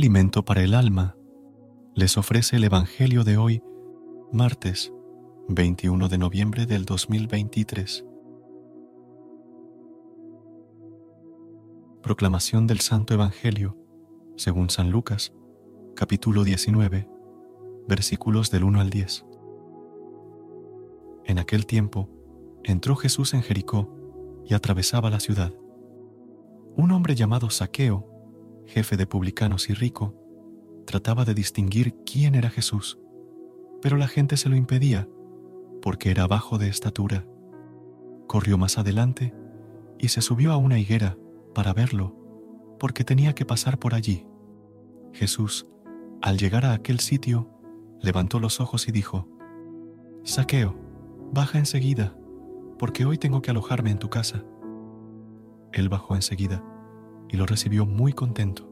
Alimento para el alma les ofrece el Evangelio de hoy, martes 21 de noviembre del 2023. Proclamación del Santo Evangelio, según San Lucas, capítulo 19, versículos del 1 al 10. En aquel tiempo, entró Jesús en Jericó y atravesaba la ciudad. Un hombre llamado Saqueo, jefe de publicanos y rico, trataba de distinguir quién era Jesús, pero la gente se lo impedía porque era bajo de estatura. Corrió más adelante y se subió a una higuera para verlo, porque tenía que pasar por allí. Jesús, al llegar a aquel sitio, levantó los ojos y dijo, Saqueo, baja enseguida, porque hoy tengo que alojarme en tu casa. Él bajó enseguida y lo recibió muy contento.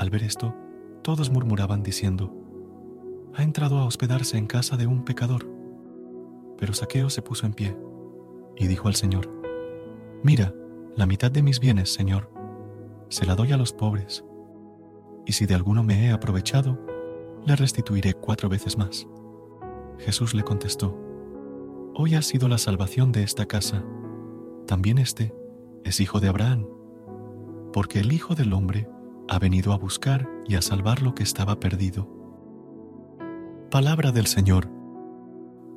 Al ver esto, todos murmuraban diciendo, ha entrado a hospedarse en casa de un pecador. Pero Saqueo se puso en pie y dijo al Señor, Mira, la mitad de mis bienes, Señor, se la doy a los pobres, y si de alguno me he aprovechado, le restituiré cuatro veces más. Jesús le contestó, Hoy ha sido la salvación de esta casa, también este es hijo de Abraham porque el Hijo del Hombre ha venido a buscar y a salvar lo que estaba perdido. Palabra del Señor.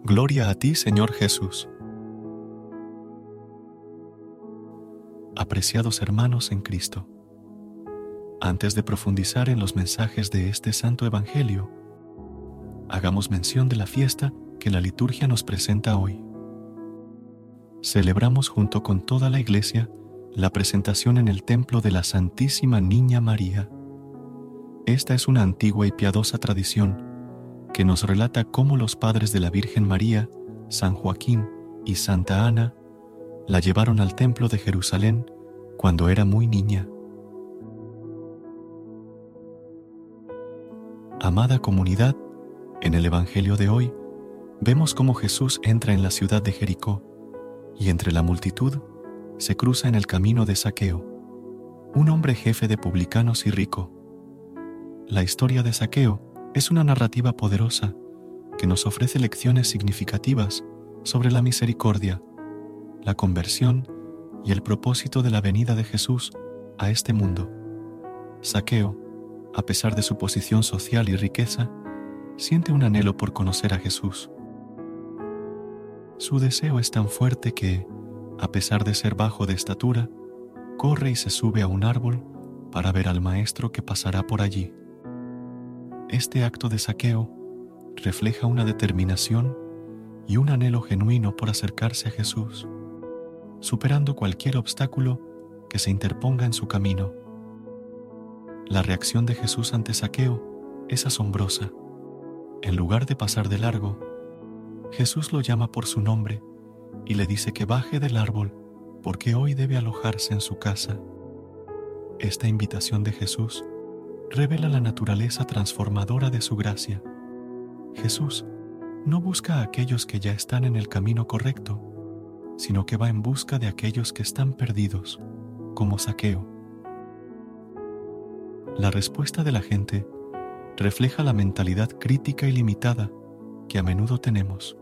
Gloria a ti, Señor Jesús. Apreciados hermanos en Cristo, antes de profundizar en los mensajes de este Santo Evangelio, hagamos mención de la fiesta que la liturgia nos presenta hoy. Celebramos junto con toda la Iglesia la presentación en el templo de la Santísima Niña María. Esta es una antigua y piadosa tradición que nos relata cómo los padres de la Virgen María, San Joaquín y Santa Ana, la llevaron al templo de Jerusalén cuando era muy niña. Amada comunidad, en el Evangelio de hoy vemos cómo Jesús entra en la ciudad de Jericó y entre la multitud se cruza en el camino de Saqueo, un hombre jefe de publicanos y rico. La historia de Saqueo es una narrativa poderosa que nos ofrece lecciones significativas sobre la misericordia, la conversión y el propósito de la venida de Jesús a este mundo. Saqueo, a pesar de su posición social y riqueza, siente un anhelo por conocer a Jesús. Su deseo es tan fuerte que, a pesar de ser bajo de estatura, corre y se sube a un árbol para ver al maestro que pasará por allí. Este acto de saqueo refleja una determinación y un anhelo genuino por acercarse a Jesús, superando cualquier obstáculo que se interponga en su camino. La reacción de Jesús ante saqueo es asombrosa. En lugar de pasar de largo, Jesús lo llama por su nombre y le dice que baje del árbol porque hoy debe alojarse en su casa. Esta invitación de Jesús revela la naturaleza transformadora de su gracia. Jesús no busca a aquellos que ya están en el camino correcto, sino que va en busca de aquellos que están perdidos, como saqueo. La respuesta de la gente refleja la mentalidad crítica y limitada que a menudo tenemos.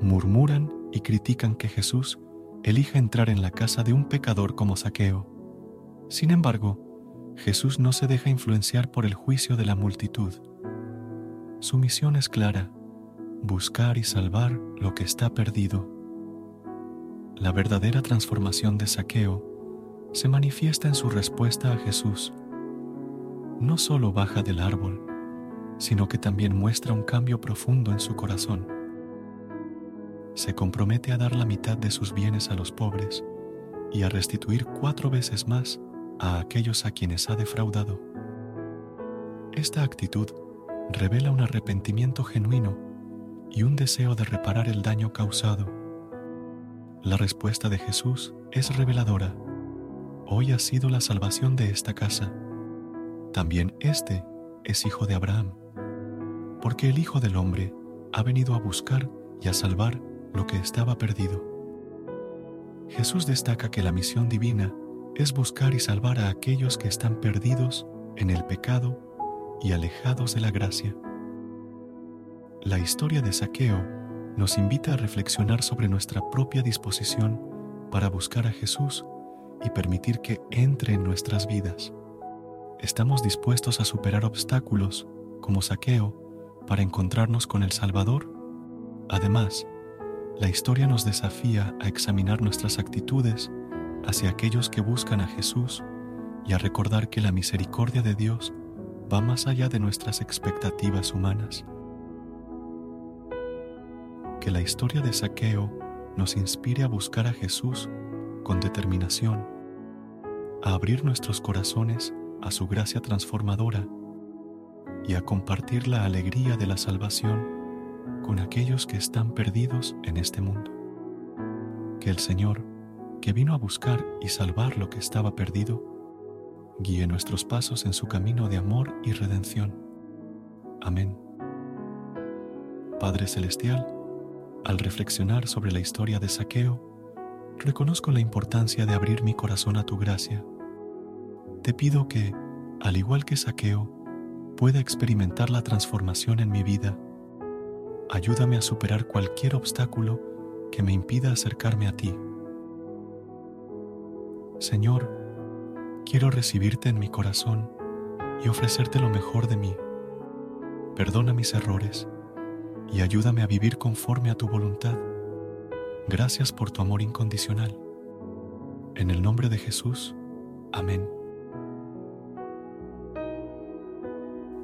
Murmuran y critican que Jesús elija entrar en la casa de un pecador como saqueo. Sin embargo, Jesús no se deja influenciar por el juicio de la multitud. Su misión es clara, buscar y salvar lo que está perdido. La verdadera transformación de saqueo se manifiesta en su respuesta a Jesús. No solo baja del árbol, sino que también muestra un cambio profundo en su corazón se compromete a dar la mitad de sus bienes a los pobres y a restituir cuatro veces más a aquellos a quienes ha defraudado. Esta actitud revela un arrepentimiento genuino y un deseo de reparar el daño causado. La respuesta de Jesús es reveladora. Hoy ha sido la salvación de esta casa. También este es hijo de Abraham, porque el Hijo del Hombre ha venido a buscar y a salvar lo que estaba perdido. Jesús destaca que la misión divina es buscar y salvar a aquellos que están perdidos en el pecado y alejados de la gracia. La historia de Saqueo nos invita a reflexionar sobre nuestra propia disposición para buscar a Jesús y permitir que entre en nuestras vidas. ¿Estamos dispuestos a superar obstáculos como Saqueo para encontrarnos con el Salvador? Además, la historia nos desafía a examinar nuestras actitudes hacia aquellos que buscan a Jesús y a recordar que la misericordia de Dios va más allá de nuestras expectativas humanas. Que la historia de Saqueo nos inspire a buscar a Jesús con determinación, a abrir nuestros corazones a su gracia transformadora y a compartir la alegría de la salvación con aquellos que están perdidos en este mundo. Que el Señor, que vino a buscar y salvar lo que estaba perdido, guíe nuestros pasos en su camino de amor y redención. Amén. Padre Celestial, al reflexionar sobre la historia de Saqueo, reconozco la importancia de abrir mi corazón a tu gracia. Te pido que, al igual que Saqueo, pueda experimentar la transformación en mi vida ayúdame a superar cualquier obstáculo que me impida acercarme a ti. Señor, quiero recibirte en mi corazón y ofrecerte lo mejor de mí. Perdona mis errores y ayúdame a vivir conforme a tu voluntad. Gracias por tu amor incondicional. En el nombre de Jesús. Amén.